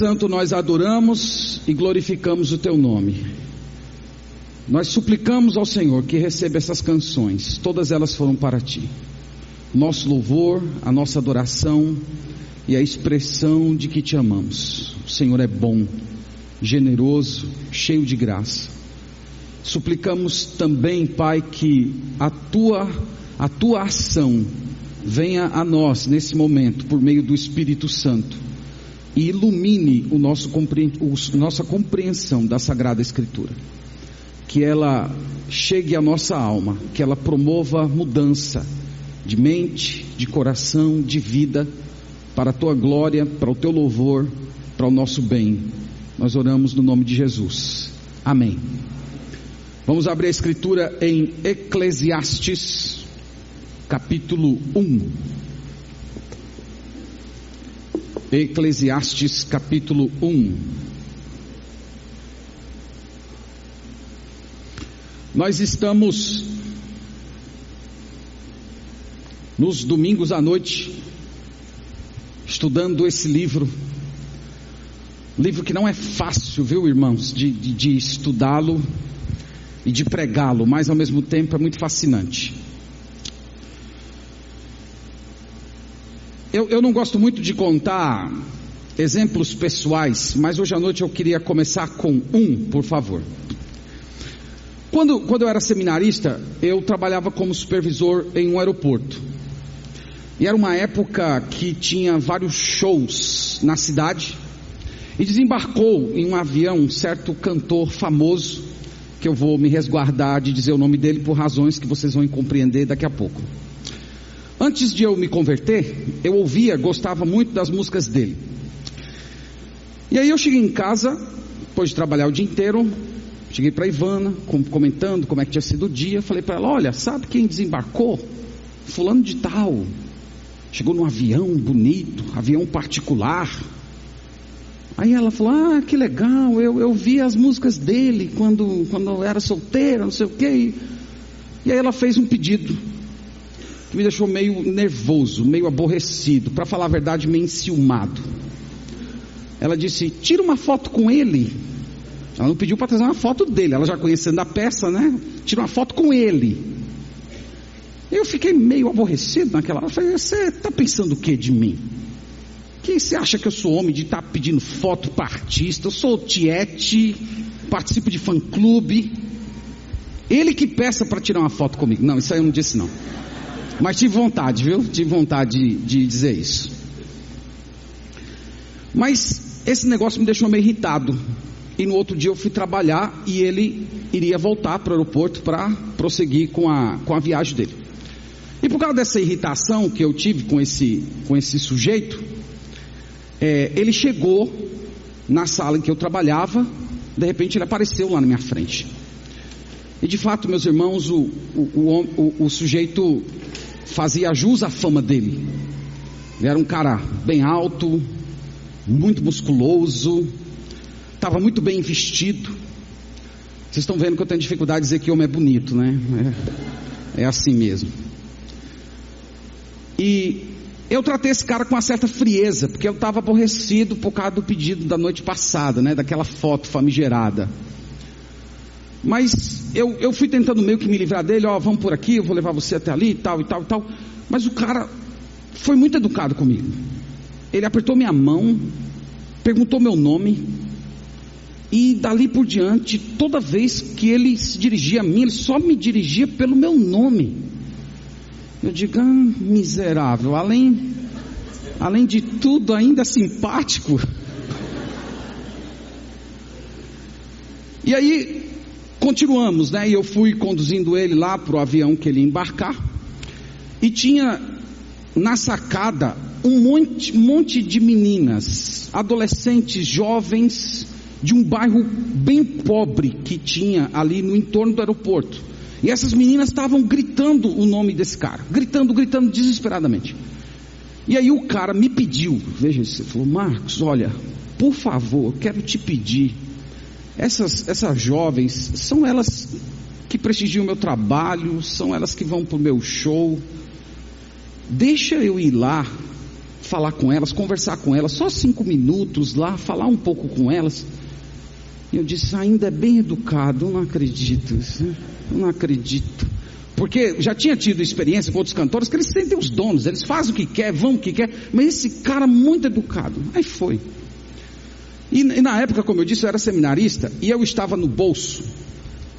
Santo, nós adoramos e glorificamos o teu nome. Nós suplicamos ao Senhor que receba essas canções, todas elas foram para ti. Nosso louvor, a nossa adoração e a expressão de que te amamos. O Senhor é bom, generoso, cheio de graça. Suplicamos também, Pai, que a tua a tua ação venha a nós nesse momento por meio do Espírito Santo e ilumine o nosso, o, nossa compreensão da Sagrada Escritura. Que ela chegue à nossa alma, que ela promova mudança de mente, de coração, de vida, para a tua glória, para o teu louvor, para o nosso bem. Nós oramos no nome de Jesus. Amém. Vamos abrir a escritura em Eclesiastes, capítulo 1. Eclesiastes capítulo 1. Nós estamos nos domingos à noite estudando esse livro. Livro que não é fácil, viu, irmãos, de, de, de estudá-lo e de pregá-lo, mas ao mesmo tempo é muito fascinante. Eu, eu não gosto muito de contar exemplos pessoais, mas hoje à noite eu queria começar com um, por favor. Quando, quando eu era seminarista, eu trabalhava como supervisor em um aeroporto. E era uma época que tinha vários shows na cidade. E desembarcou em um avião um certo cantor famoso, que eu vou me resguardar de dizer o nome dele por razões que vocês vão compreender daqui a pouco. Antes de eu me converter, eu ouvia, gostava muito das músicas dele. E aí eu cheguei em casa, depois de trabalhar o dia inteiro, cheguei para Ivana, comentando como é que tinha sido o dia, falei para ela, olha, sabe quem desembarcou? Fulano de tal. Chegou num avião bonito, avião particular. Aí ela falou, ah, que legal, eu, eu vi as músicas dele quando, quando eu era solteira, não sei o quê. E aí ela fez um pedido que me deixou meio nervoso, meio aborrecido, para falar a verdade, meio enciumado. Ela disse: tira uma foto com ele. Ela não pediu para trazer uma foto dele, ela já conhecendo a peça, né? Tira uma foto com ele. Eu fiquei meio aborrecido naquela hora. Eu falei: você está pensando o que de mim? Que você acha que eu sou homem de estar tá pedindo foto para artista? Eu sou tiete, participo de fã clube. Ele que peça para tirar uma foto comigo. Não, isso aí eu não disse não. Mas tive vontade, viu? Tive vontade de, de dizer isso. Mas esse negócio me deixou meio irritado. E no outro dia eu fui trabalhar e ele iria voltar para o aeroporto para prosseguir com a, com a viagem dele. E por causa dessa irritação que eu tive com esse, com esse sujeito, é, ele chegou na sala em que eu trabalhava, de repente ele apareceu lá na minha frente. E de fato, meus irmãos, o, o, o, o sujeito fazia jus à fama dele. Ele era um cara bem alto, muito musculoso, estava muito bem vestido. Vocês estão vendo que eu tenho dificuldade de dizer que homem é bonito, né? É, é assim mesmo. E eu tratei esse cara com uma certa frieza, porque eu estava aborrecido por causa do pedido da noite passada, né? Daquela foto famigerada. Mas eu, eu fui tentando meio que me livrar dele, ó, vamos por aqui, eu vou levar você até ali e tal e tal e tal. Mas o cara foi muito educado comigo. Ele apertou minha mão, perguntou meu nome, e dali por diante, toda vez que ele se dirigia a mim, ele só me dirigia pelo meu nome. Eu digo, ah, miserável, além, além de tudo, ainda simpático. E aí, Continuamos, né? E eu fui conduzindo ele lá para o avião que ele ia embarcar. E tinha na sacada um monte, monte de meninas, adolescentes, jovens, de um bairro bem pobre que tinha ali no entorno do aeroporto. E essas meninas estavam gritando o nome desse cara, gritando, gritando desesperadamente. E aí o cara me pediu, veja, ele falou, Marcos, olha, por favor, quero te pedir essas, essas jovens, são elas que prestigiam o meu trabalho, são elas que vão para o meu show. Deixa eu ir lá falar com elas, conversar com elas, só cinco minutos lá, falar um pouco com elas. E eu disse, ainda é bem educado, eu não acredito, eu não acredito. Porque já tinha tido experiência com outros cantores que eles sentem os donos, eles fazem o que quer, vão o que quer, mas esse cara muito educado. Aí foi. E, e na época, como eu disse, eu era seminarista e eu estava no bolso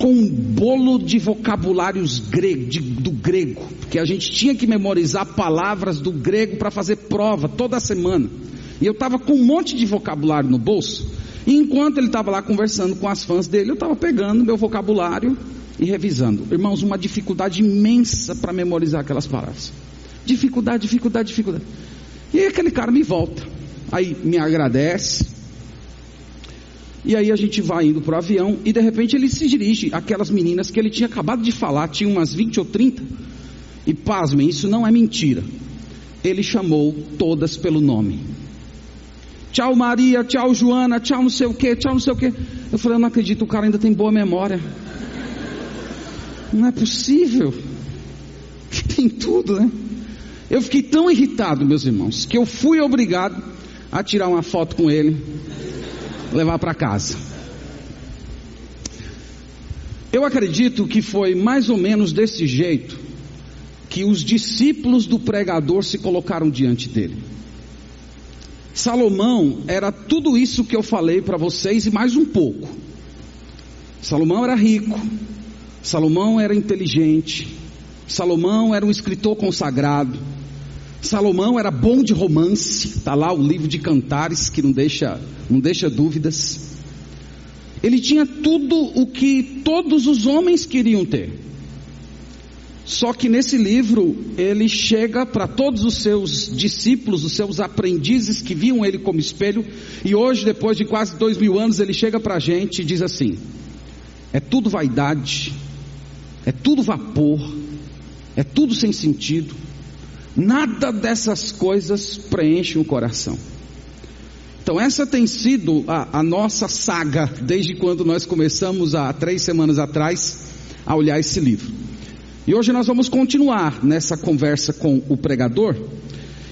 com um bolo de vocabulários grego, de, do grego, porque a gente tinha que memorizar palavras do grego para fazer prova toda semana. E eu estava com um monte de vocabulário no bolso. E enquanto ele estava lá conversando com as fãs dele, eu estava pegando meu vocabulário e revisando. Irmãos, uma dificuldade imensa para memorizar aquelas palavras. Dificuldade, dificuldade, dificuldade. E aí aquele cara me volta. Aí me agradece, e aí a gente vai indo para o avião e de repente ele se dirige àquelas meninas que ele tinha acabado de falar, tinha umas 20 ou 30. E pasmem, isso não é mentira. Ele chamou todas pelo nome. Tchau Maria, tchau Joana, tchau não sei o que, tchau não sei o que. Eu falei, eu não acredito, o cara ainda tem boa memória. Não é possível. Tem tudo, né? Eu fiquei tão irritado, meus irmãos, que eu fui obrigado a tirar uma foto com ele levar para casa. Eu acredito que foi mais ou menos desse jeito que os discípulos do pregador se colocaram diante dele. Salomão era tudo isso que eu falei para vocês e mais um pouco. Salomão era rico, Salomão era inteligente, Salomão era um escritor consagrado, Salomão era bom de romance, está lá o livro de Cantares que não deixa, não deixa dúvidas. Ele tinha tudo o que todos os homens queriam ter. Só que nesse livro ele chega para todos os seus discípulos, os seus aprendizes que viam ele como espelho, e hoje, depois de quase dois mil anos, ele chega para a gente e diz assim: é tudo vaidade, é tudo vapor, é tudo sem sentido Nada dessas coisas preenche o coração. Então, essa tem sido a, a, nossa saga desde quando nós começamos há três semanas atrás a olhar esse livro. E hoje nós vamos continuar nessa conversa com o pregador.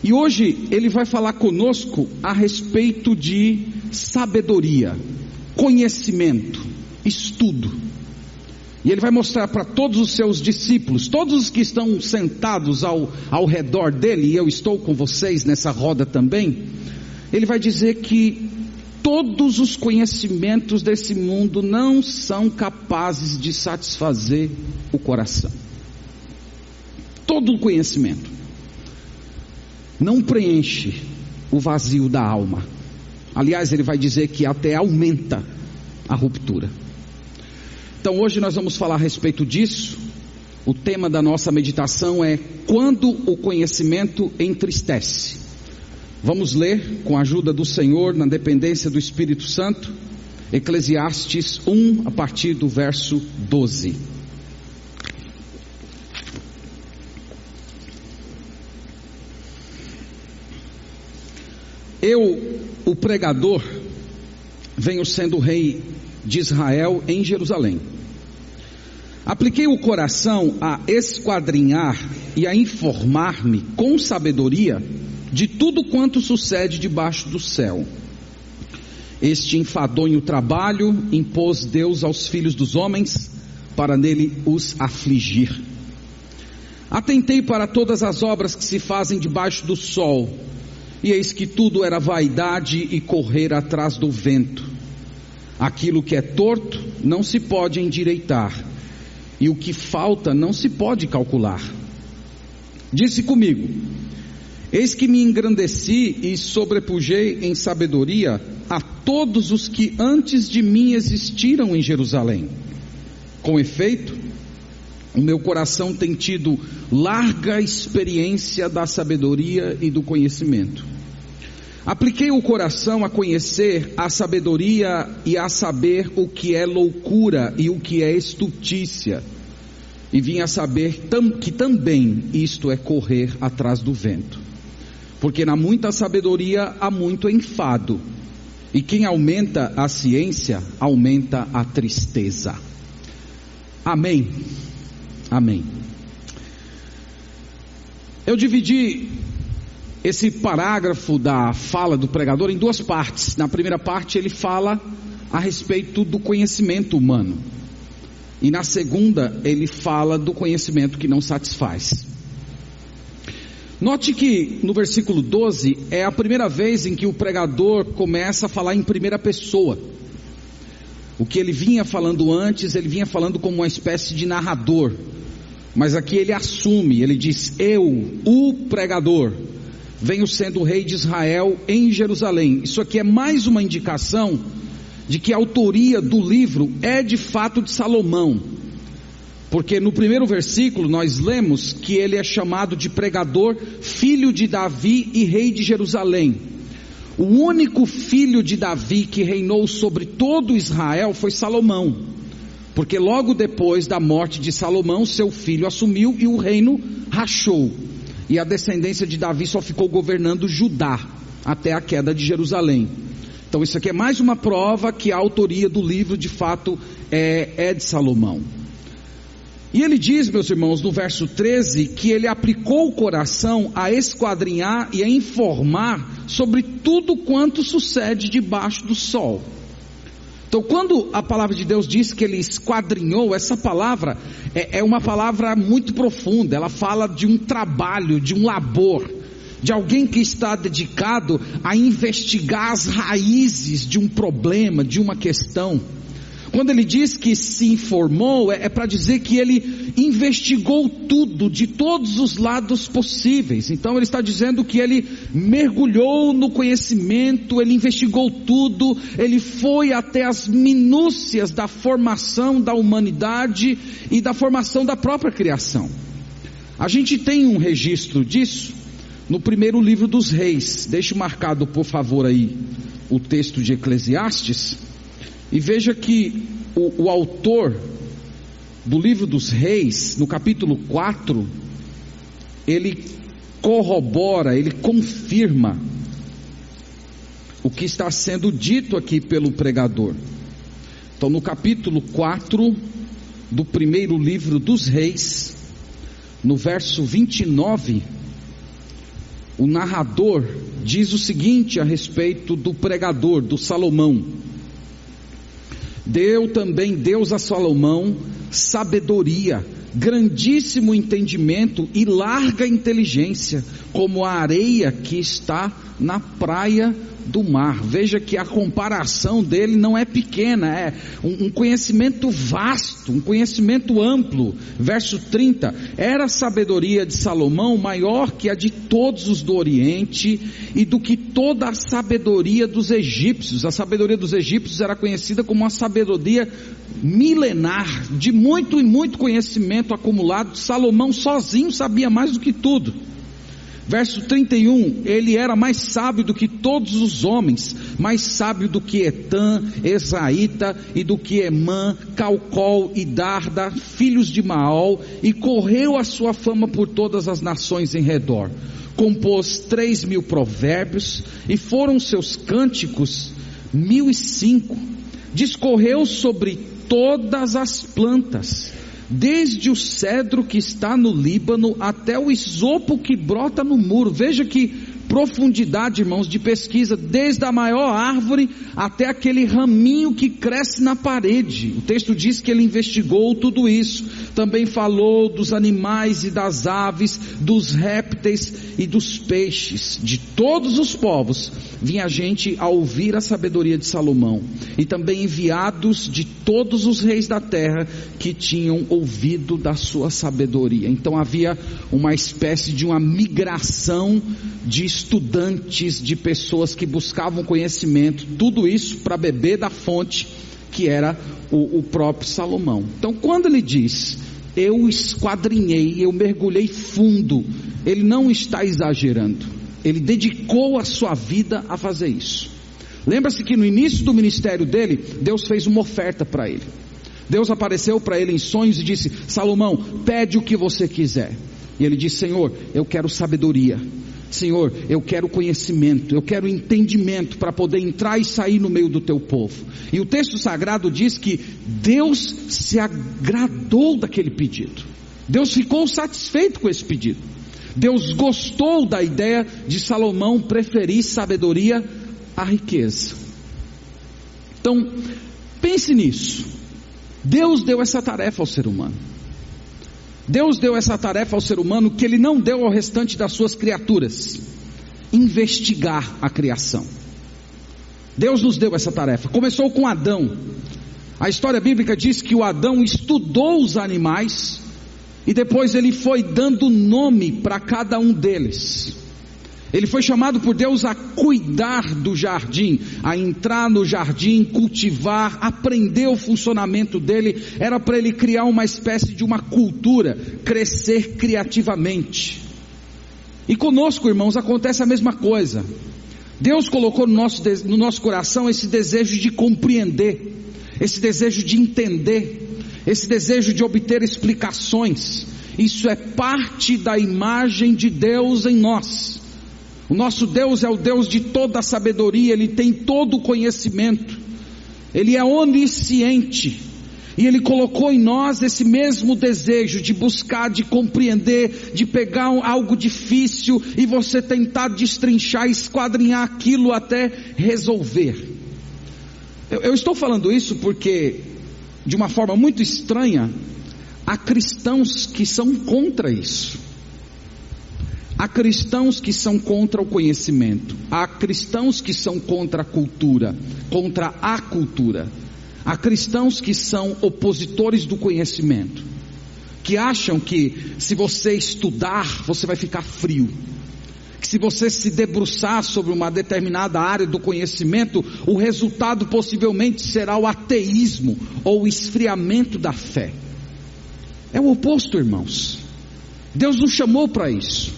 E hoje ele vai falar conosco a respeito de sabedoria, conhecimento, estudo. E ele vai mostrar para todos os seus discípulos, todos os que estão sentados ao, ao redor dele, e eu estou com vocês nessa roda também. Ele vai dizer que todos os conhecimentos desse mundo não são capazes de satisfazer o coração. Todo o conhecimento não preenche o vazio da alma. Aliás, ele vai dizer que até aumenta a ruptura. Então hoje nós vamos falar a respeito disso. O tema da nossa meditação é quando o conhecimento entristece. Vamos ler com a ajuda do Senhor, na dependência do Espírito Santo, Eclesiastes 1, a partir do verso 12. Eu, o pregador, venho sendo rei de Israel em Jerusalém. Apliquei o coração a esquadrinhar e a informar-me com sabedoria de tudo quanto sucede debaixo do céu. Este enfadonho trabalho impôs Deus aos filhos dos homens para nele os afligir. Atentei para todas as obras que se fazem debaixo do sol, e eis que tudo era vaidade e correr atrás do vento. Aquilo que é torto não se pode endireitar, e o que falta não se pode calcular. Disse comigo: Eis que me engrandeci e sobrepujei em sabedoria a todos os que antes de mim existiram em Jerusalém. Com efeito, o meu coração tem tido larga experiência da sabedoria e do conhecimento. Apliquei o coração a conhecer a sabedoria e a saber o que é loucura e o que é estultícia. E vim a saber tam, que também isto é correr atrás do vento. Porque na muita sabedoria há muito enfado. E quem aumenta a ciência, aumenta a tristeza. Amém. Amém. Eu dividi esse parágrafo da fala do pregador em duas partes. Na primeira parte, ele fala a respeito do conhecimento humano. E na segunda, ele fala do conhecimento que não satisfaz. Note que no versículo 12 é a primeira vez em que o pregador começa a falar em primeira pessoa. O que ele vinha falando antes, ele vinha falando como uma espécie de narrador. Mas aqui ele assume, ele diz: Eu, o pregador, venho sendo rei de Israel em Jerusalém. Isso aqui é mais uma indicação de que a autoria do livro é de fato de Salomão. Porque no primeiro versículo nós lemos que ele é chamado de pregador, filho de Davi e rei de Jerusalém. O único filho de Davi que reinou sobre todo Israel foi Salomão. Porque logo depois da morte de Salomão, seu filho assumiu e o reino rachou. E a descendência de Davi só ficou governando Judá até a queda de Jerusalém. Então isso aqui é mais uma prova que a autoria do livro de fato é, é de Salomão. E ele diz, meus irmãos, no verso 13, que ele aplicou o coração a esquadrinhar e a informar sobre tudo quanto sucede debaixo do sol. Então, quando a palavra de Deus diz que ele esquadrinhou, essa palavra é, é uma palavra muito profunda, ela fala de um trabalho, de um labor, de alguém que está dedicado a investigar as raízes de um problema, de uma questão. Quando ele diz que se informou, é, é para dizer que ele investigou tudo, de todos os lados possíveis. Então ele está dizendo que ele mergulhou no conhecimento, ele investigou tudo, ele foi até as minúcias da formação da humanidade e da formação da própria criação. A gente tem um registro disso no primeiro livro dos reis. Deixe marcado, por favor, aí o texto de Eclesiastes. E veja que o, o autor do livro dos reis, no capítulo 4, ele corrobora, ele confirma o que está sendo dito aqui pelo pregador. Então, no capítulo 4 do primeiro livro dos reis, no verso 29, o narrador diz o seguinte a respeito do pregador, do Salomão. Deu também Deus a Salomão sabedoria, grandíssimo entendimento e larga inteligência, como a areia que está na praia do mar. Veja que a comparação dele não é pequena, é um, um, conhecimento vasto, um conhecimento amplo. Verso 30: Era a sabedoria de Salomão maior que a de todos os do Oriente e do que toda a sabedoria dos egípcios. A sabedoria dos egípcios era conhecida como uma sabedoria milenar, de muito e muito conhecimento acumulado. Salomão sozinho sabia mais do que tudo. Verso 31, ele era mais sábio do que todos os homens, mais sábio do que Etã, Esaíta e do que Emã, Calcol e Darda, filhos de Maol, e correu a sua fama por todas as nações em redor. Compôs três mil provérbios, e foram seus cânticos mil e cinco. Discorreu sobre todas as plantas desde o cedro que está no Líbano até o isopo que brota no muro. Veja que profundidade, irmãos, de pesquisa, desde a maior árvore até aquele raminho que cresce na parede. O texto diz que ele investigou tudo isso. Também falou dos animais e das aves, dos répteis e dos peixes. De todos os povos vinha gente a ouvir a sabedoria de Salomão. E também enviados de todos os reis da terra que tinham ouvido da sua sabedoria. Então havia uma espécie de uma migração de estudantes, de pessoas que buscavam conhecimento, tudo isso para beber da fonte que era o, o próprio Salomão. Então, quando ele diz, eu esquadrinhei, eu mergulhei fundo, ele não está exagerando, ele dedicou a sua vida a fazer isso. Lembra-se que no início do ministério dele, Deus fez uma oferta para ele. Deus apareceu para ele em sonhos e disse: Salomão, pede o que você quiser. E ele disse: Senhor, eu quero sabedoria, Senhor, eu quero conhecimento, eu quero entendimento para poder entrar e sair no meio do teu povo. E o texto sagrado diz que Deus se agradou daquele pedido. Deus ficou satisfeito com esse pedido. Deus gostou da ideia de Salomão preferir sabedoria à riqueza. Então, pense nisso. Deus deu essa tarefa ao ser humano. Deus deu essa tarefa ao ser humano que ele não deu ao restante das suas criaturas: investigar a criação. Deus nos deu essa tarefa. Começou com Adão. A história bíblica diz que o Adão estudou os animais e depois ele foi dando nome para cada um deles. Ele foi chamado por Deus a cuidar do jardim, a entrar no jardim, cultivar, aprender o funcionamento dele. Era para ele criar uma espécie de uma cultura, crescer criativamente. E conosco, irmãos, acontece a mesma coisa. Deus colocou no nosso, no nosso coração esse desejo de compreender, esse desejo de entender, esse desejo de obter explicações. Isso é parte da imagem de Deus em nós. O nosso Deus é o Deus de toda a sabedoria, Ele tem todo o conhecimento, Ele é onisciente, e Ele colocou em nós esse mesmo desejo de buscar, de compreender, de pegar algo difícil e você tentar destrinchar, esquadrinhar aquilo até resolver. Eu, eu estou falando isso porque, de uma forma muito estranha, há cristãos que são contra isso. Há cristãos que são contra o conhecimento, há cristãos que são contra a cultura, contra a cultura. Há cristãos que são opositores do conhecimento, que acham que se você estudar, você vai ficar frio. Que se você se debruçar sobre uma determinada área do conhecimento, o resultado possivelmente será o ateísmo ou o esfriamento da fé. É o oposto, irmãos. Deus nos chamou para isso.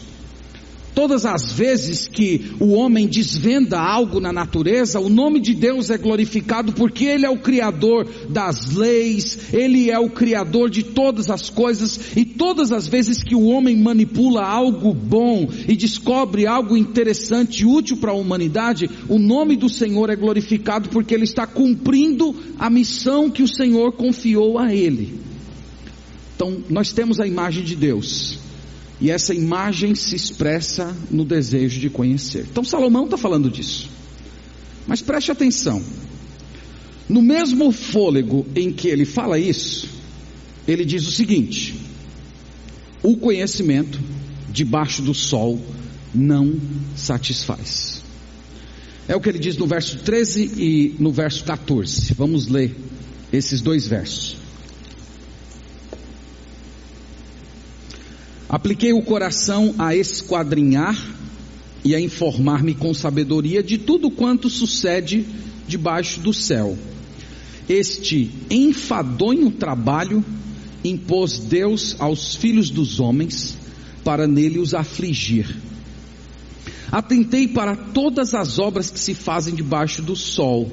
Todas as vezes que o homem desvenda algo na natureza, o nome de Deus é glorificado porque Ele é o Criador das leis, Ele é o Criador de todas as coisas, e todas as vezes que o homem manipula algo bom e descobre algo interessante e útil para a humanidade, o nome do Senhor é glorificado porque Ele está cumprindo a missão que o Senhor confiou a Ele. Então, nós temos a imagem de Deus e essa imagem se expressa no desejo de conhecer. Então Salomão está falando disso. Mas preste atenção. No mesmo fôlego em que ele fala isso, ele diz o seguinte: o conhecimento debaixo do sol não satisfaz. É o que ele diz no verso 13 e no verso 14. Vamos ler esses dois versos. Apliquei o coração a esquadrinhar e a informar-me com sabedoria de tudo quanto sucede debaixo do céu. Este enfadonho trabalho impôs Deus aos filhos dos homens para nele os afligir. Atentei para todas as obras que se fazem debaixo do sol,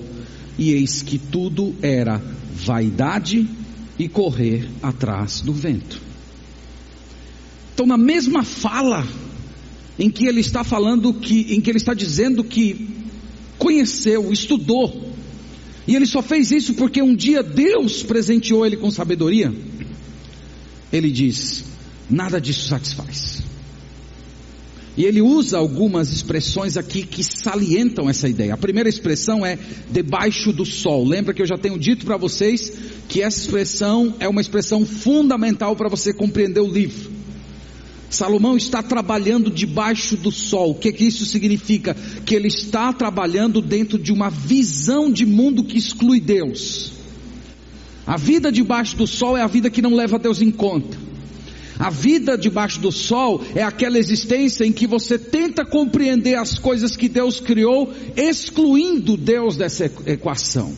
e eis que tudo era vaidade e correr atrás do vento. Então, na mesma fala em que ele está falando que, em que ele está dizendo que conheceu, estudou, e ele só fez isso porque um dia Deus presenteou ele com sabedoria, ele diz: nada disso satisfaz. E ele usa algumas expressões aqui que salientam essa ideia. A primeira expressão é debaixo do sol. Lembra que eu já tenho dito para vocês que essa expressão é uma expressão fundamental para você compreender o livro. Salomão está trabalhando debaixo do sol. O que, que isso significa? Que ele está trabalhando dentro de uma visão de mundo que exclui Deus. A vida debaixo do sol é a vida que não leva Deus em conta. A vida debaixo do sol é aquela existência em que você tenta compreender as coisas que Deus criou, excluindo Deus dessa equação.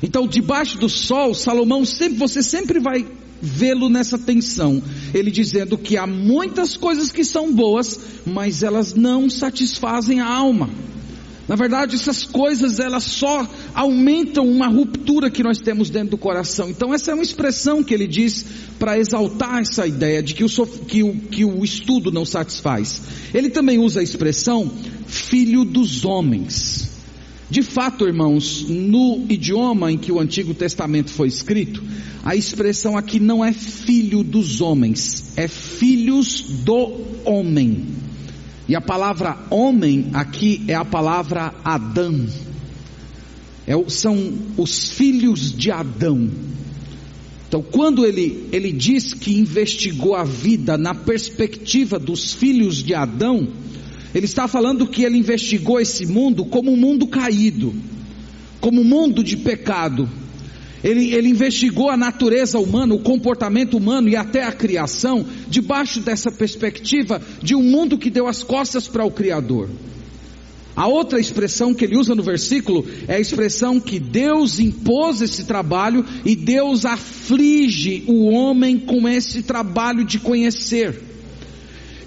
Então, debaixo do sol, Salomão sempre, você sempre vai vê-lo nessa tensão. Ele dizendo que há muitas coisas que são boas, mas elas não satisfazem a alma. Na verdade, essas coisas elas só aumentam uma ruptura que nós temos dentro do coração. Então, essa é uma expressão que ele diz para exaltar essa ideia de que o, que, o, que o estudo não satisfaz. Ele também usa a expressão filho dos homens. De fato, irmãos, no idioma em que o Antigo Testamento foi escrito, a expressão aqui não é filho dos homens, é filhos do homem. E a palavra homem aqui é a palavra Adão. É, são os filhos de Adão. Então, quando ele, ele diz que investigou a vida na perspectiva dos filhos de Adão, ele está falando que ele investigou esse mundo como um mundo caído, como um mundo de pecado. Ele, ele investigou a natureza humana, o comportamento humano e até a criação, debaixo dessa perspectiva de um mundo que deu as costas para o Criador. A outra expressão que ele usa no versículo é a expressão que Deus impôs esse trabalho e Deus aflige o homem com esse trabalho de conhecer.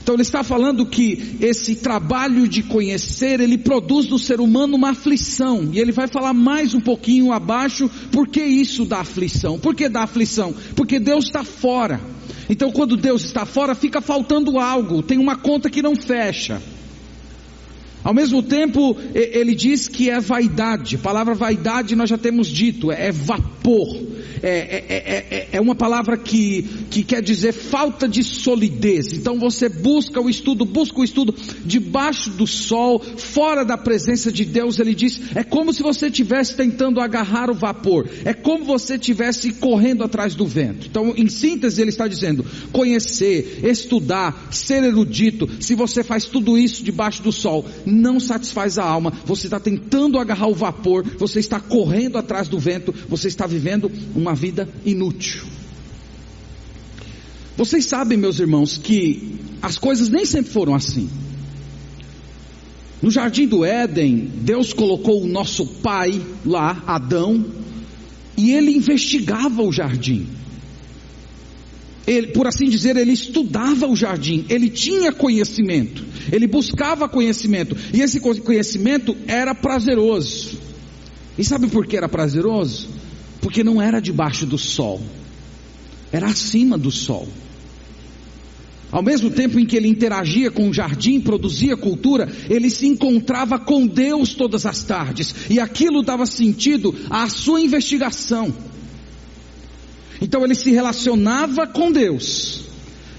Então ele está falando que esse trabalho de conhecer, ele produz no ser humano uma aflição. E ele vai falar mais um pouquinho abaixo por que isso dá aflição. Por que dá aflição? Porque Deus está fora. Então quando Deus está fora, fica faltando algo, tem uma conta que não fecha. Ao mesmo tempo, ele diz que é vaidade. A palavra vaidade nós já temos dito, é vapor. É, é, é, é, uma palavra que, que quer dizer falta de solidez. Então você busca o estudo, busca o estudo debaixo do sol, fora da presença de Deus. Ele diz: é como se você estivesse tentando agarrar o vapor, é como você estivesse correndo atrás do vento. Então, em síntese, ele está dizendo: conhecer, estudar, ser erudito. Se você faz tudo isso debaixo do sol, não satisfaz a alma, você está tentando agarrar o vapor, você está correndo atrás do vento, você está vivendo uma vida inútil. Vocês sabem, meus irmãos, que as coisas nem sempre foram assim. No jardim do Éden, Deus colocou o nosso pai lá, Adão, e ele investigava o jardim ele, por assim dizer, ele estudava o jardim, ele tinha conhecimento, ele buscava conhecimento, e esse conhecimento era prazeroso. E sabe por que era prazeroso? Porque não era debaixo do sol, era acima do sol. Ao mesmo tempo em que ele interagia com o jardim, produzia cultura, ele se encontrava com Deus todas as tardes, e aquilo dava sentido à sua investigação. Então ele se relacionava com Deus.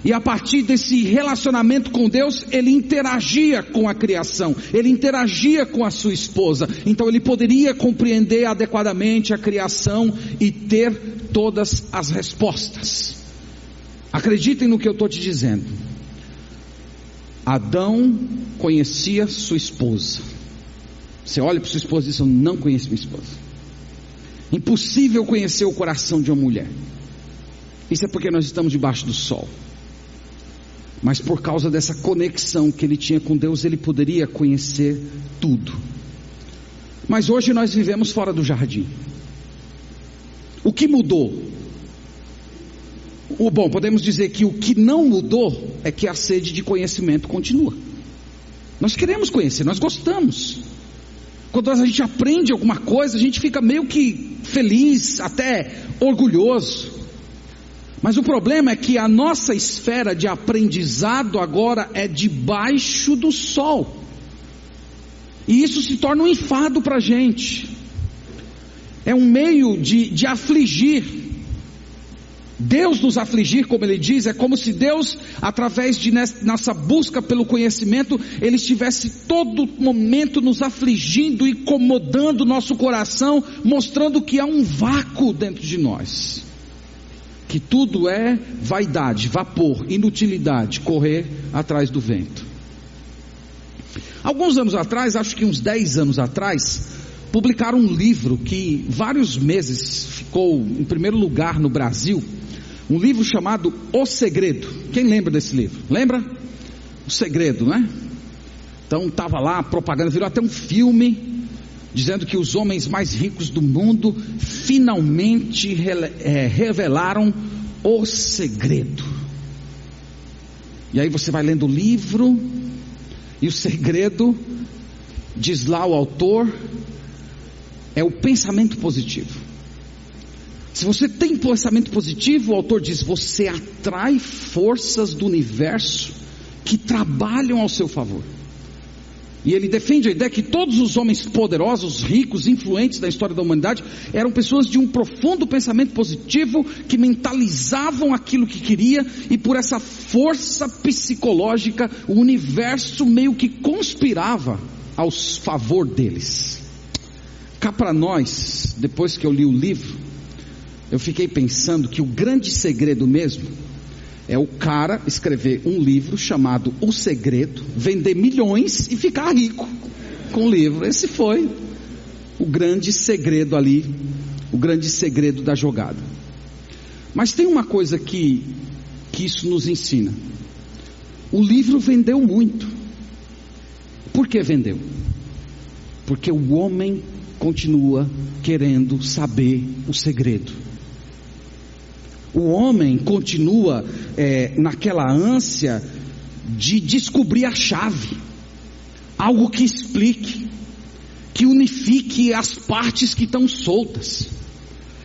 E a partir desse relacionamento com Deus, ele interagia com a criação, ele interagia com a sua esposa. Então ele poderia compreender adequadamente a criação e ter todas as respostas. Acreditem no que eu estou te dizendo. Adão conhecia sua esposa. Você olha para sua esposa e diz: Eu não conheço minha esposa. Impossível conhecer o coração de uma mulher. Isso é porque nós estamos debaixo do sol. Mas por causa dessa conexão que ele tinha com Deus, ele poderia conhecer tudo. Mas hoje nós vivemos fora do jardim. O que mudou? O bom, podemos dizer que o que não mudou é que a sede de conhecimento continua. Nós queremos conhecer, nós gostamos. Quando a gente aprende alguma coisa, a gente fica meio que feliz, até orgulhoso. Mas o problema é que a nossa esfera de aprendizado agora é debaixo do sol. E isso se torna um enfado para a gente. É um meio de, de afligir. Deus nos afligir, como ele diz, é como se Deus, através de nossa busca pelo conhecimento, Ele estivesse todo momento nos afligindo, incomodando nosso coração, mostrando que há um vácuo dentro de nós. Que tudo é vaidade, vapor, inutilidade, correr atrás do vento. Alguns anos atrás, acho que uns 10 anos atrás, publicaram um livro que vários meses ficou em primeiro lugar no Brasil um livro chamado O Segredo. Quem lembra desse livro? Lembra? O Segredo, né? Então estava lá propaganda, virou até um filme dizendo que os homens mais ricos do mundo finalmente é, revelaram o segredo. E aí você vai lendo o livro e o segredo diz lá o autor é o pensamento positivo. Se você tem pensamento positivo, o autor diz: você atrai forças do universo que trabalham ao seu favor. E ele defende a ideia que todos os homens poderosos, ricos, influentes da história da humanidade eram pessoas de um profundo pensamento positivo que mentalizavam aquilo que queria e por essa força psicológica o universo meio que conspirava aos favor deles. Cá para nós, depois que eu li o livro, eu fiquei pensando que o grande segredo mesmo é o cara escrever um livro chamado O Segredo, vender milhões e ficar rico com o livro. Esse foi o grande segredo ali, o grande segredo da jogada. Mas tem uma coisa que, que isso nos ensina. O livro vendeu muito. Por que vendeu? Porque o homem continua querendo saber o segredo. O homem continua é, naquela ânsia de descobrir a chave, algo que explique, que unifique as partes que estão soltas.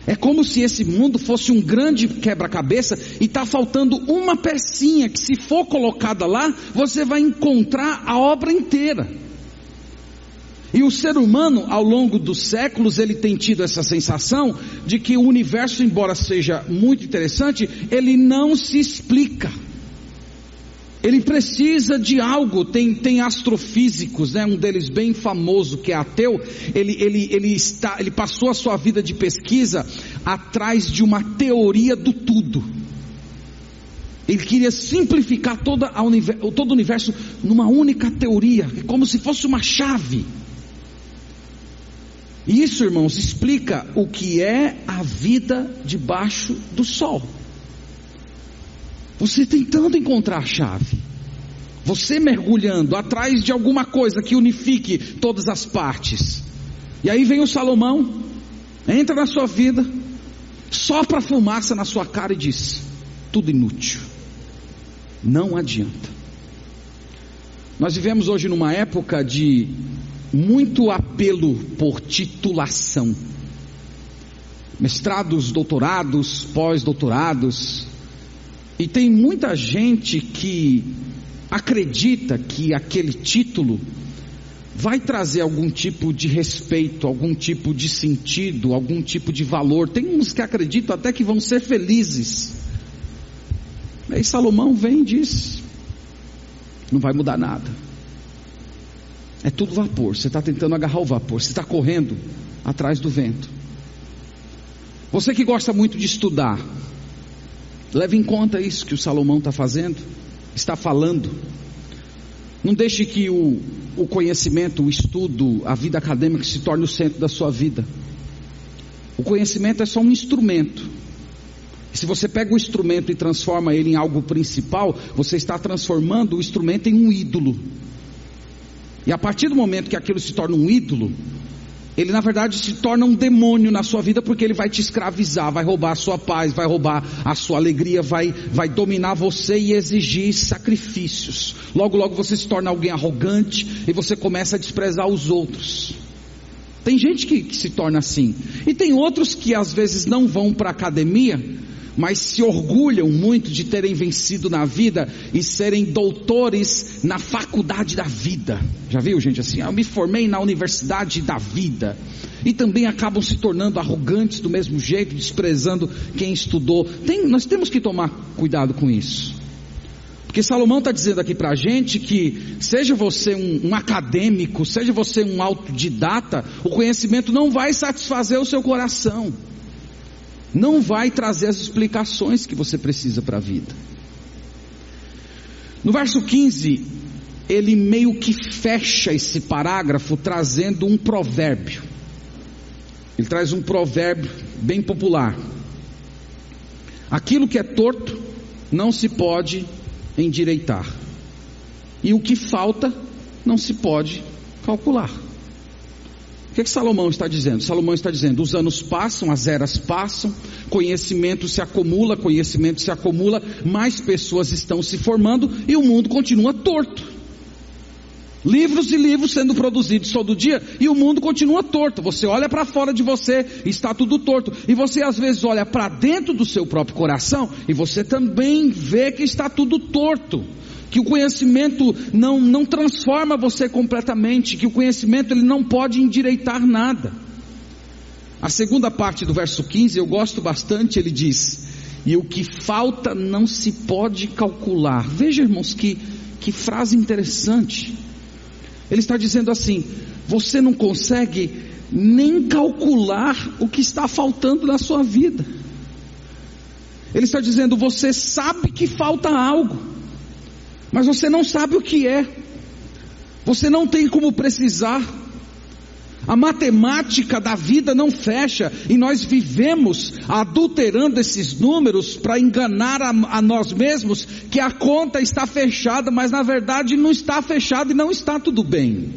É como se esse mundo fosse um grande quebra-cabeça e está faltando uma pecinha que, se for colocada lá, você vai encontrar a obra inteira. E o ser humano, ao longo dos séculos, ele tem tido essa sensação de que o universo, embora seja muito interessante, ele não se explica. Ele precisa de algo, tem, tem astrofísicos, né? um deles bem famoso que é ateu, ele, ele, ele, está, ele passou a sua vida de pesquisa atrás de uma teoria do tudo. Ele queria simplificar toda a, todo o universo numa única teoria, como se fosse uma chave. Isso, irmãos, explica o que é a vida debaixo do sol. Você tentando encontrar a chave, você mergulhando atrás de alguma coisa que unifique todas as partes. E aí vem o Salomão, entra na sua vida, sopra fumaça na sua cara e diz: tudo inútil, não adianta. Nós vivemos hoje numa época de muito apelo por titulação. Mestrados, doutorados, pós-doutorados. E tem muita gente que acredita que aquele título vai trazer algum tipo de respeito, algum tipo de sentido, algum tipo de valor. Tem uns que acreditam até que vão ser felizes. Aí Salomão vem e diz: não vai mudar nada. É tudo vapor. Você está tentando agarrar o vapor. Você está correndo atrás do vento. Você que gosta muito de estudar, leve em conta isso que o Salomão está fazendo, está falando. Não deixe que o, o conhecimento, o estudo, a vida acadêmica se torne o centro da sua vida. O conhecimento é só um instrumento. Se você pega o instrumento e transforma ele em algo principal, você está transformando o instrumento em um ídolo. E a partir do momento que aquilo se torna um ídolo, ele na verdade se torna um demônio na sua vida porque ele vai te escravizar, vai roubar a sua paz, vai roubar a sua alegria, vai, vai dominar você e exigir sacrifícios. Logo, logo você se torna alguém arrogante e você começa a desprezar os outros. Tem gente que, que se torna assim, e tem outros que às vezes não vão para a academia mas se orgulham muito de terem vencido na vida e serem doutores na faculdade da vida. Já viu, gente, assim? Eu me formei na universidade da vida. E também acabam se tornando arrogantes do mesmo jeito, desprezando quem estudou. Tem, nós temos que tomar cuidado com isso. Porque Salomão está dizendo aqui para a gente que, seja você um, um, acadêmico, seja você um autodidata, o conhecimento não vai satisfazer o seu coração não vai trazer as explicações que você precisa para a vida. No verso 15, ele meio que fecha esse parágrafo trazendo um provérbio. Ele traz um provérbio bem popular. Aquilo que é torto não se pode endireitar, e o que falta não se pode calcular que, que Salomão está dizendo? Salomão está dizendo: os anos passam, as eras passam, conhecimento se acumula, conhecimento se acumula, mais pessoas estão se formando e o mundo continua torto. Livros e livros sendo produzidos todo dia e o mundo continua torto. Você olha para fora de você, está tudo torto. E você às vezes olha para dentro do seu próprio coração e você também vê que está tudo torto. que o conhecimento não, não transforma você completamente, que o conhecimento ele não pode endireitar nada. A segunda parte do verso 15 eu gosto bastante, ele diz: E o que falta não se pode calcular. Veja, irmãos, que, que frase interessante. Ele está dizendo assim: Você não consegue nem calcular o que está faltando na sua vida. Ele está dizendo: Você sabe que falta algo mas você não sabe o que é, você não tem como precisar. A matemática da vida não fecha e nós vivemos adulterando esses números para enganar a, a, nós mesmos que a conta está fechada, mas na verdade não está fechada e não está tudo bem.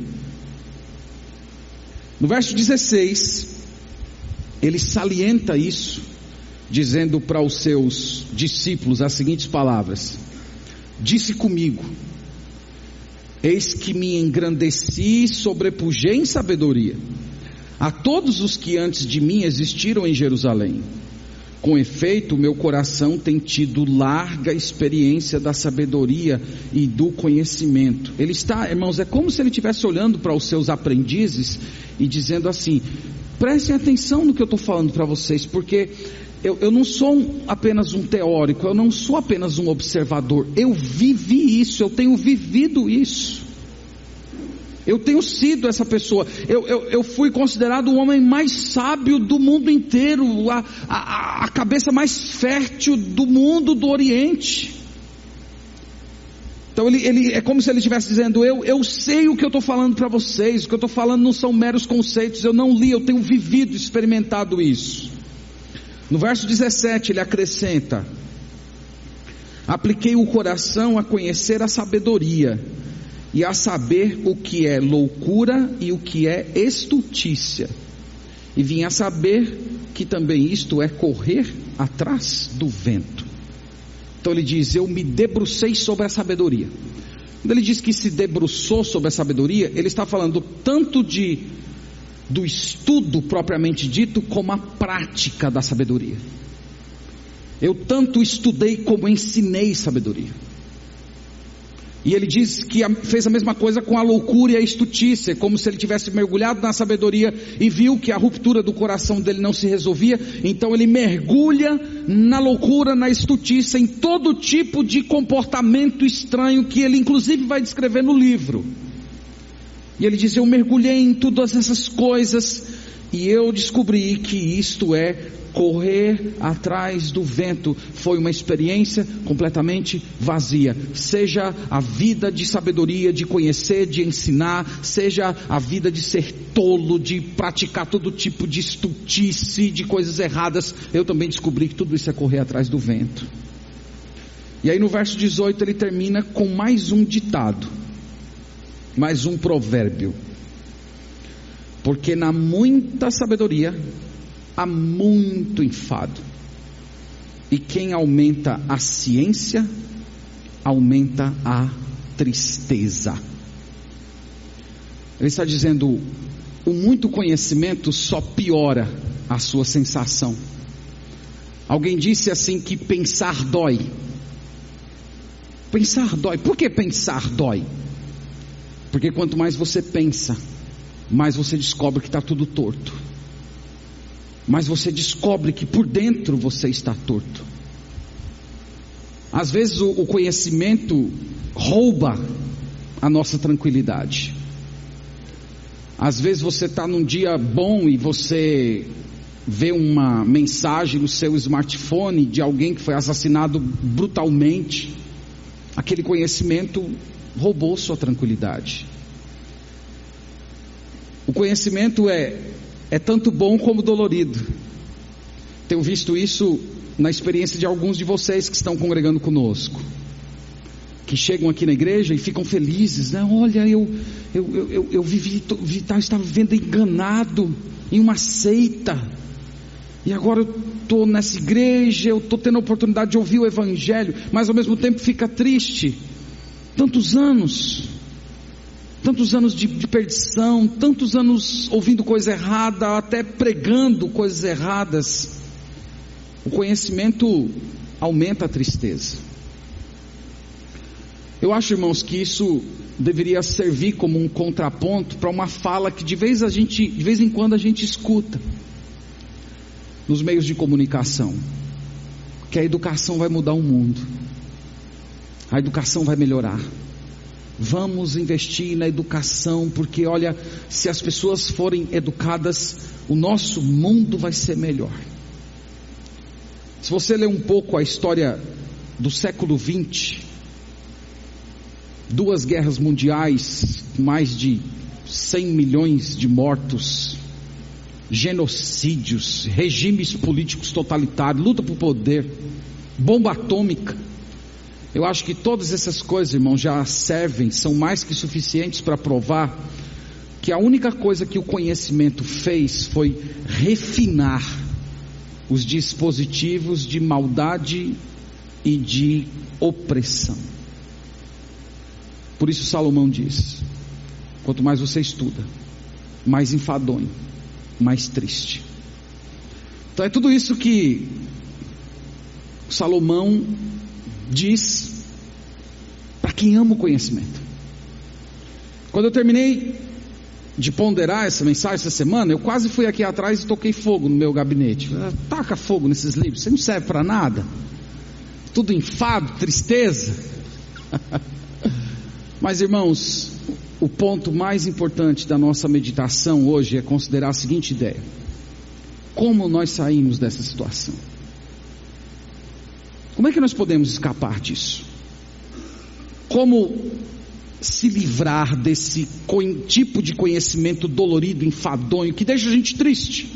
No verso 16, ele salienta isso, dizendo para os seus discípulos as seguintes palavras: disse comigo: Eis que me engrandeci e sobrepujei em sabedoria a todos os que antes de mim existiram em Jerusalém. Com efeito, meu coração tem tido larga experiência da sabedoria e do conhecimento. Ele está, irmãos, é como se ele estivesse olhando para os seus aprendizes e dizendo assim: prestem atenção no que eu estou falando para vocês, porque eu, eu não sou um, apenas um teórico, eu não sou apenas um observador, eu vivi isso, eu tenho vivido isso. Eu tenho sido essa pessoa. Eu, eu, eu, fui considerado o homem mais sábio do mundo inteiro, a, a, a cabeça mais fértil do mundo do Oriente. Então ele, ele, é como se ele estivesse dizendo: eu, eu sei o que eu estou falando para vocês, o que eu estou falando não são meros conceitos, eu não li, eu tenho vivido, experimentado isso. No verso 17 ele acrescenta: Apliquei o coração a conhecer a sabedoria e a saber o que é loucura e o que é estultícia. E vim a saber que também isto é correr atrás do vento. Então ele diz: Eu me debrucei sobre a sabedoria. Quando ele diz que se debruçou sobre a sabedoria, ele está falando tanto de do estudo propriamente dito, como a prática da sabedoria. Eu tanto estudei como ensinei sabedoria. E ele diz que fez a mesma coisa com a loucura e a estutícia, como se ele tivesse mergulhado na sabedoria e viu que a ruptura do coração dele não se resolvia, então ele mergulha na loucura, na estutícia, em todo tipo de comportamento estranho que ele inclusive vai descrever no livro. E ele diz: Eu mergulhei em todas essas coisas e eu descobri que isto é correr atrás do vento. Foi uma experiência completamente vazia. Seja a vida de sabedoria, de conhecer, de ensinar, seja a vida de ser tolo, de praticar todo tipo de estutice, de coisas erradas. Eu também descobri que tudo isso é correr atrás do vento. E aí no verso 18 ele termina com mais um ditado mais um provérbio. Porque na muita sabedoria há muito enfado. E quem aumenta a ciência, aumenta a tristeza. Ele está dizendo: o muito conhecimento só piora a sua sensação. Alguém disse assim que pensar dói. Pensar dói. Por que pensar dói? Porque quanto mais você pensa, mais você descobre que está tudo torto. Mais você descobre que por dentro você está torto. Às vezes o, o conhecimento rouba a nossa tranquilidade. Às vezes você está num dia bom e você vê uma mensagem no seu smartphone de alguém que foi assassinado brutalmente. Aquele conhecimento roubou sua tranquilidade. O conhecimento é, é tanto bom como dolorido. Tenho visto isso na experiência de alguns de vocês que estão congregando conosco. Que chegam aqui na igreja e ficam felizes, né? Olha, eu, eu, eu, eu, eu vivi, tá, estava vivendo enganado em uma seita. E agora eu estou nessa igreja, eu estou tendo a oportunidade de ouvir o Evangelho, mas ao mesmo tempo fica triste Tantos anos, tantos anos de, de perdição, tantos anos ouvindo coisa errada, até pregando coisas erradas. O conhecimento aumenta a tristeza. Eu acho, irmãos, que isso deveria servir como um contraponto para uma fala que de vez, a gente, de vez em quando a gente escuta nos meios de comunicação, que a educação vai mudar o mundo. A educação vai melhorar. Vamos investir na educação, porque olha, se as pessoas forem educadas, o nosso mundo vai ser melhor. Se você ler um pouco a história do século 20, duas guerras mundiais, mais de 100 milhões de mortos, genocídios, regimes políticos totalitários, luta por poder, bomba atômica. Eu acho que todas essas coisas, irmãos, já servem, são mais que suficientes para provar que a única coisa que o conhecimento fez foi refinar os dispositivos de maldade e de opressão. Por isso Salomão diz: quanto mais você estuda, mais enfadonho, mais triste. Então é tudo isso que Salomão diz para quem ama o conhecimento. Quando eu terminei de ponderar essa mensagem essa semana, eu quase fui aqui atrás e toquei fogo no meu gabinete. Taca fogo nesses livros, você não serve para nada. Tudo enfado, tristeza. Mas irmãos, o ponto mais importante da nossa meditação hoje é considerar a seguinte ideia: como nós saímos dessa situação? Como é que nós podemos escapar disso? Como se livrar desse tipo de conhecimento dolorido, enfadonho, que deixa a gente triste?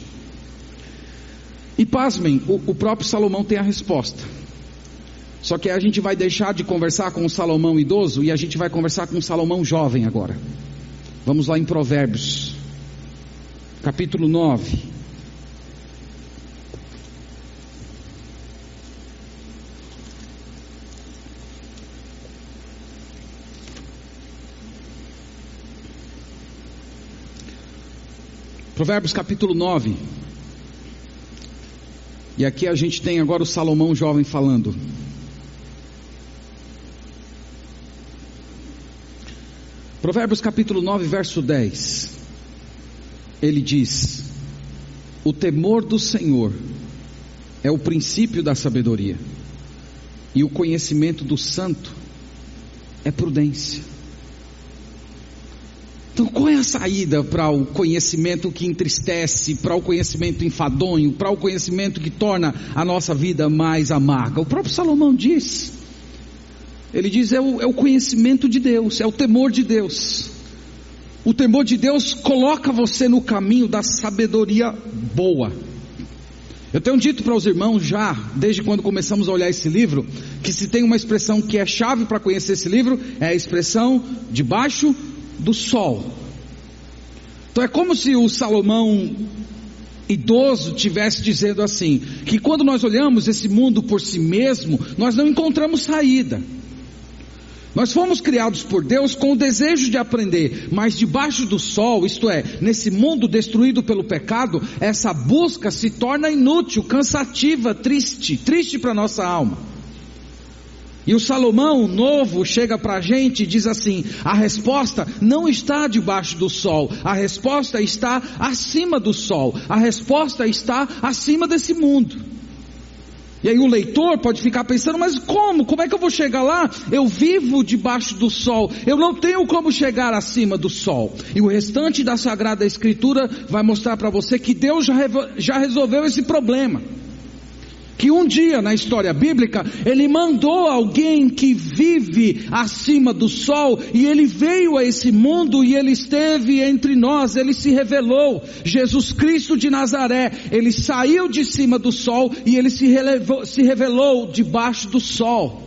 E pasmem, o, o próprio Salomão tem a resposta. Só que a gente vai deixar de conversar com o Salomão idoso e a gente vai conversar com o Salomão jovem agora. Vamos lá em Provérbios, capítulo 9. Provérbios capítulo 9. E aqui a gente tem agora o Salomão jovem falando. Provérbios capítulo 9, verso 10. Ele diz: O temor do Senhor é o princípio da sabedoria, e o conhecimento do santo é prudência. Então, qual é a saída para o conhecimento que entristece, para o conhecimento enfadonho, para o conhecimento que torna a nossa vida mais amarga? O próprio Salomão diz: ele diz: é o, é o conhecimento de Deus, é o temor de Deus. O temor de Deus coloca você no caminho da sabedoria boa. Eu tenho dito para os irmãos já, desde quando começamos a olhar esse livro, que se tem uma expressão que é chave para conhecer esse livro, é a expressão debaixo do sol. Então é como se o Salomão idoso tivesse dizendo assim, que quando nós olhamos esse mundo por si mesmo, nós não encontramos saída. Nós fomos criados por Deus com o desejo de aprender, mas debaixo do sol, isto é, nesse mundo destruído pelo pecado, essa busca se torna inútil, cansativa, triste, triste para nossa alma. E o Salomão novo chega para a gente e diz assim: a resposta não está debaixo do sol, a resposta está acima do sol, a resposta está acima desse mundo. E aí o leitor pode ficar pensando, mas como? Como é que eu vou chegar lá? Eu vivo debaixo do sol, eu não tenho como chegar acima do sol. E o restante da Sagrada Escritura vai mostrar para você que Deus já, já resolveu esse problema que um dia na história bíblica ele mandou alguém que vive acima do sol e ele veio a esse mundo e ele esteve entre nós, ele se revelou, Jesus Cristo de Nazaré, ele saiu de cima do sol e ele se, relevou, se revelou debaixo do sol.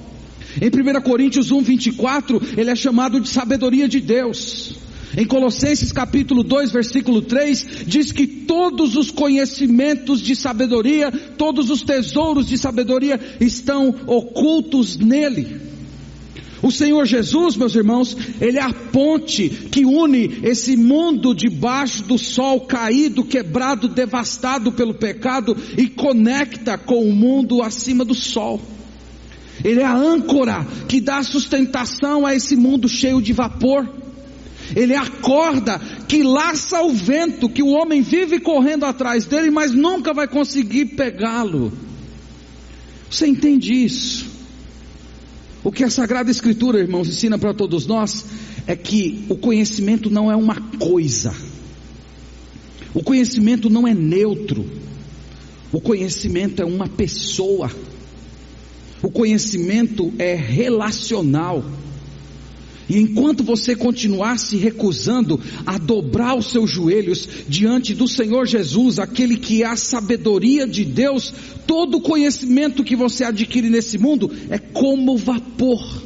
Em 1 Coríntios 1, 24, ele é chamado de sabedoria de Deus. Em Colossenses capítulo 2, versículo 3, diz que todos os conhecimentos de sabedoria, todos os tesouros de sabedoria estão ocultos nele. O Senhor Jesus, meus irmãos, Ele é a ponte que une esse mundo debaixo do sol caído, quebrado, devastado pelo pecado e conecta com o mundo acima do sol. Ele é a âncora que dá sustentação a esse mundo cheio de vapor. Ele é a corda que laça o vento, que o homem vive correndo atrás dele, mas nunca vai conseguir pegá-lo. Você entende isso? O que a Sagrada Escritura, irmãos, ensina para todos nós é que o conhecimento não é uma coisa, o conhecimento não é neutro, o conhecimento é uma pessoa, o conhecimento é relacional. E enquanto você continuar se recusando a dobrar os seus joelhos diante do Senhor Jesus, aquele que é a sabedoria de Deus, todo conhecimento que você adquire nesse mundo é como vapor.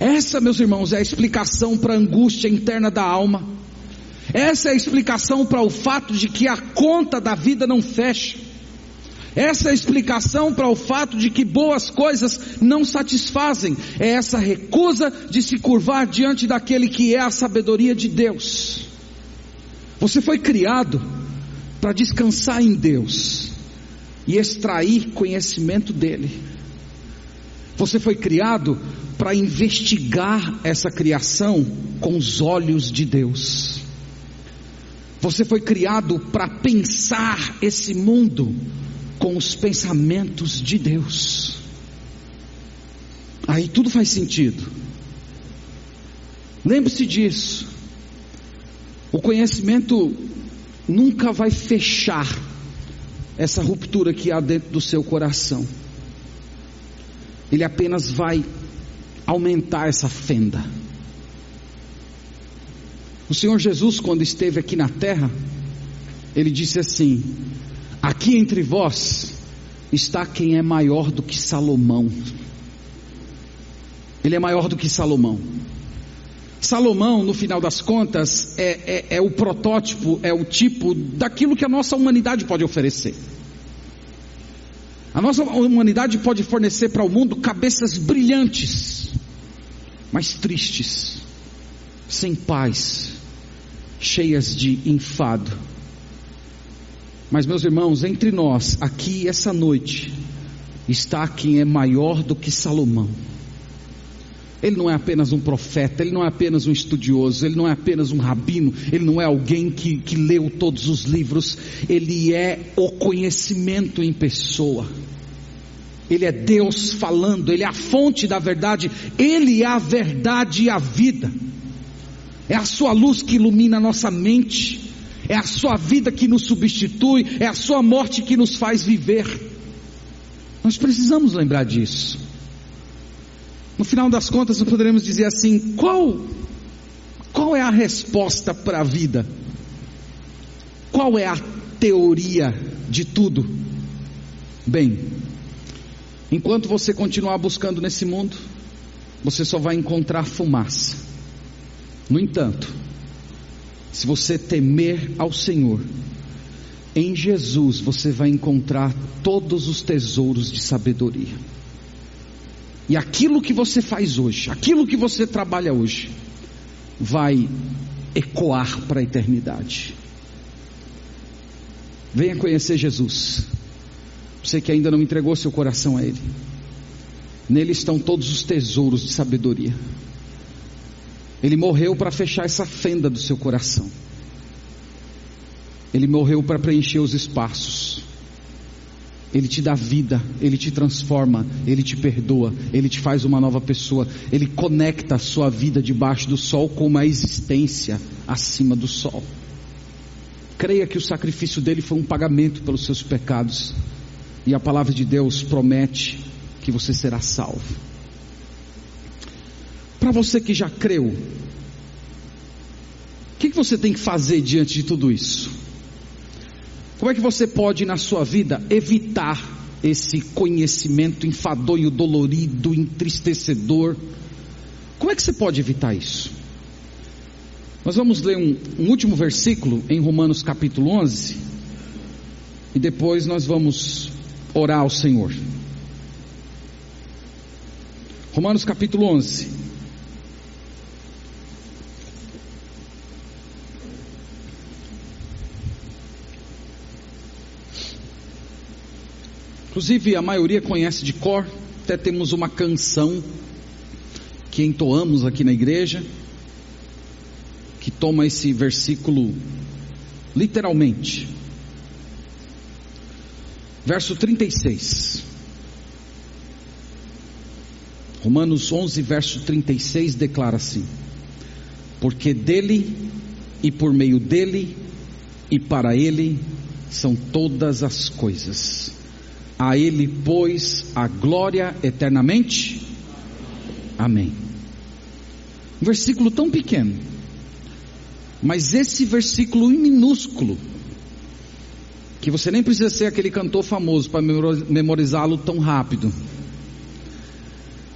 Essa, meus irmãos, é a explicação para a angústia interna da alma. Essa é a explicação para o fato de que a conta da vida não fecha. Essa é a explicação para o fato de que boas coisas não satisfazem. É essa recusa de se curvar diante daquele que é a sabedoria de Deus. Você foi criado para descansar em Deus e extrair conhecimento dEle. Você foi criado para investigar essa criação com os olhos de Deus. Você foi criado para pensar esse mundo com os pensamentos de Deus. Aí tudo faz sentido. Lembre-se disso. O conhecimento nunca vai fechar essa ruptura que há dentro do seu coração. Ele apenas vai aumentar essa fenda. O Senhor Jesus, quando esteve aqui na terra, ele disse assim: Aqui entre vós está quem é maior do que Salomão. Ele é maior do que Salomão. Salomão, no final das contas, é, é, é, o protótipo, é o tipo daquilo que a nossa humanidade pode oferecer. A nossa humanidade pode fornecer para o mundo cabeças brilhantes, mas tristes, sem paz, cheias de enfado mas, meus irmãos, entre nós, aqui essa noite, está quem é maior do que Salomão. Ele não é apenas um profeta, ele não é apenas um estudioso, ele não é apenas um rabino, ele não é alguém que, que leu todos os livros, ele é o conhecimento em pessoa. Ele é Deus falando, ele é a fonte da verdade, ele é a verdade e a vida. É a sua luz que ilumina a nossa mente é a sua vida que nos substitui, é a sua morte que nos faz viver. Nós precisamos lembrar disso. No final das contas, nós poderemos dizer assim: qual, qual é a resposta para a vida? Qual é a teoria de tudo? Bem, enquanto você continuar buscando nesse mundo, você só vai encontrar fumaça. No entanto, se você temer ao Senhor, em Jesus você vai encontrar todos os tesouros de sabedoria. E aquilo que você faz hoje, aquilo que você trabalha hoje, vai ecoar para a eternidade. Venha conhecer Jesus. Você que ainda não entregou seu coração a Ele. Nele estão todos os tesouros de sabedoria. Ele morreu para fechar essa fenda do seu coração. Ele morreu para preencher os espaços. Ele te dá vida, ele te transforma, ele te perdoa, ele te faz uma nova pessoa, ele conecta a sua vida debaixo do sol com uma existência acima do sol. Creia que o sacrifício dele foi um pagamento pelos seus pecados, e a palavra de Deus promete que você será salvo. Para você que já creu, o que, que você tem que fazer diante de tudo isso? Como é que você pode na sua vida evitar esse conhecimento enfadonho, dolorido, entristecedor? Como é que você pode evitar isso? Nós vamos ler um, um último versículo em Romanos capítulo 11 e depois nós vamos orar ao Senhor. Romanos capítulo 11. Inclusive a maioria conhece de cor, até temos uma canção que entoamos aqui na igreja, que toma esse versículo literalmente. Verso 36. Romanos 11, verso 36 declara assim: Porque dele e por meio dele e para ele são todas as coisas. A ele, pois, a glória eternamente. Amém. Um versículo tão pequeno, mas esse versículo minúsculo, que você nem precisa ser aquele cantor famoso para memorizá-lo tão rápido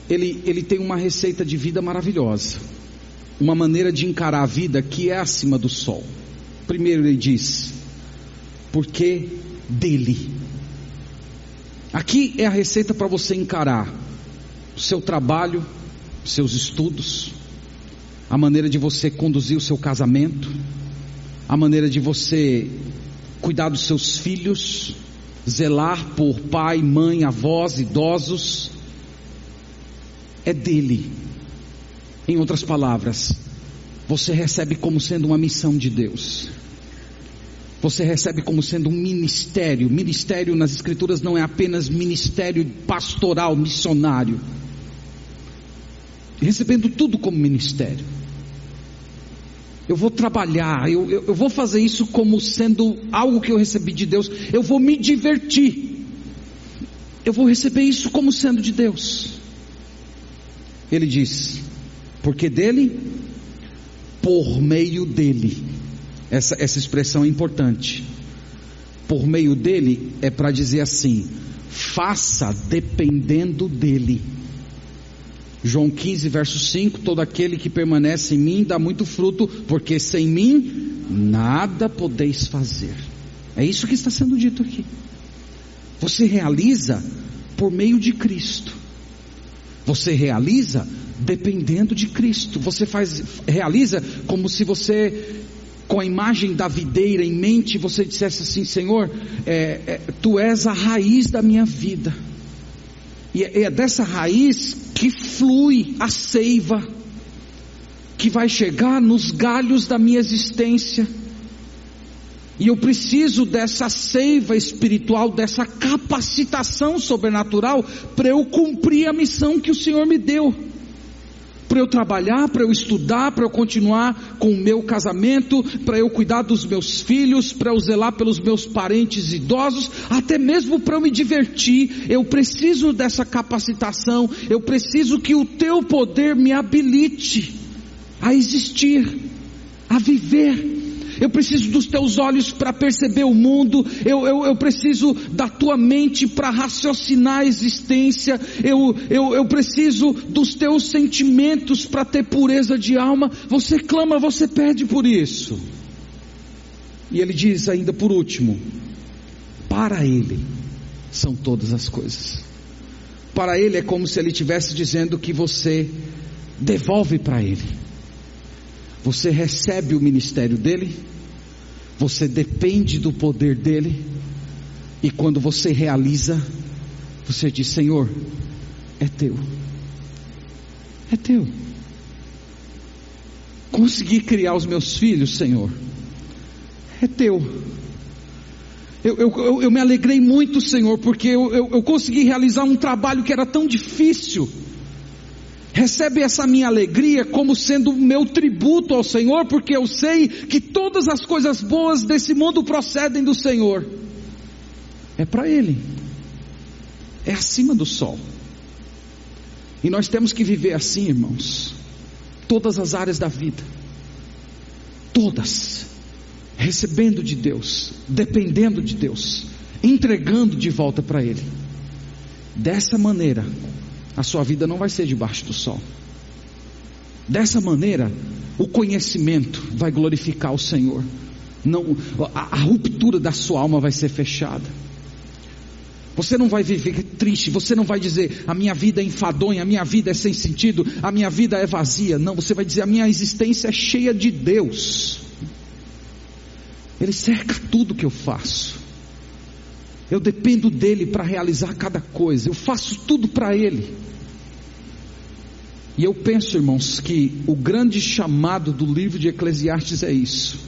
ele, ele tem uma receita de vida maravilhosa, uma maneira de encarar a vida que é acima do sol. Primeiro ele diz, porque dele. Aqui é a receita para você encarar o seu trabalho, seus estudos, a maneira de você conduzir o seu casamento, a maneira de você cuidar dos seus filhos, zelar por pai, mãe, avós, idosos, é dele. Em outras palavras, você recebe como sendo uma missão de Deus. Você recebe como sendo um ministério. Ministério nas Escrituras não é apenas ministério pastoral, missionário. Recebendo tudo como ministério. Eu vou trabalhar, eu, eu, eu vou fazer isso como sendo algo que eu recebi de Deus. Eu vou me divertir. Eu vou receber isso como sendo de Deus. Ele diz: porque dele, por meio dele. Essa, essa expressão é importante. Por meio dele é para dizer assim: faça dependendo dele. João 15, verso 5: Todo aquele que permanece em mim dá muito fruto, porque sem mim nada podeis fazer. É isso que está sendo dito aqui. Você realiza por meio de Cristo. Você realiza dependendo de Cristo. Você faz, realiza como se você, com a imagem da videira em mente, você dissesse assim: Senhor, é, é, Tu és a raiz da minha vida. E é, é dessa raiz que flui a seiva, que vai chegar nos galhos da minha existência e eu preciso dessa seiva espiritual, dessa capacitação sobrenatural para eu cumprir a missão que o Senhor me deu. Para eu trabalhar, para eu estudar, para eu continuar com o meu casamento, para eu cuidar dos meus filhos, para eu zelar pelos meus parentes idosos, até mesmo para eu me divertir. Eu preciso dessa capacitação, eu preciso que o teu poder me habilite a existir, a viver eu preciso dos teus olhos para perceber o mundo, eu, eu, eu preciso da tua mente para raciocinar a existência, eu, eu, eu preciso dos teus sentimentos para ter pureza de alma. Você clama, você pede por isso. E ele diz ainda por último: para ele são todas as coisas. Para ele é como se ele estivesse dizendo que você devolve para ele. Você recebe o ministério dele, você depende do poder dele, e quando você realiza, você diz: Senhor, é teu, é teu. Consegui criar os meus filhos, Senhor, é teu. Eu, eu, eu, me alegrei muito, Senhor, porque eu, eu, eu consegui realizar um trabalho que era tão difícil Recebe essa minha alegria como sendo o meu tributo ao Senhor, porque eu sei que todas as coisas boas desse mundo procedem do Senhor. É para Ele, é acima do sol. E nós temos que viver assim, irmãos, todas as áreas da vida, todas, recebendo de Deus, dependendo de Deus, entregando de volta para Ele. Dessa maneira, a sua vida não vai ser debaixo do sol. Dessa maneira, o conhecimento vai glorificar o Senhor. Não, a, a ruptura da sua alma vai ser fechada. Você não vai viver triste, você não vai dizer a minha vida é enfadonha, a minha vida é sem sentido, a minha vida é vazia. Não, você vai dizer a minha existência é cheia de Deus. Ele cerca tudo que eu faço. Eu dependo dele para realizar cada coisa. Eu faço tudo para ele. E eu penso, irmãos, que o grande chamado do livro de Eclesiastes é isso.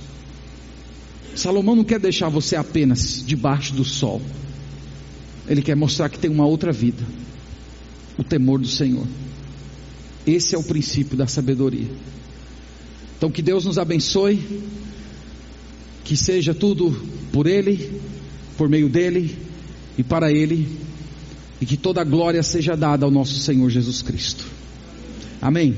Salomão não quer deixar você apenas debaixo do sol. Ele quer mostrar que tem uma outra vida. O temor do Senhor. Esse é o princípio da sabedoria. Então que Deus nos abençoe. Que seja tudo por Ele, por meio dEle e para Ele. E que toda a glória seja dada ao nosso Senhor Jesus Cristo. Amém.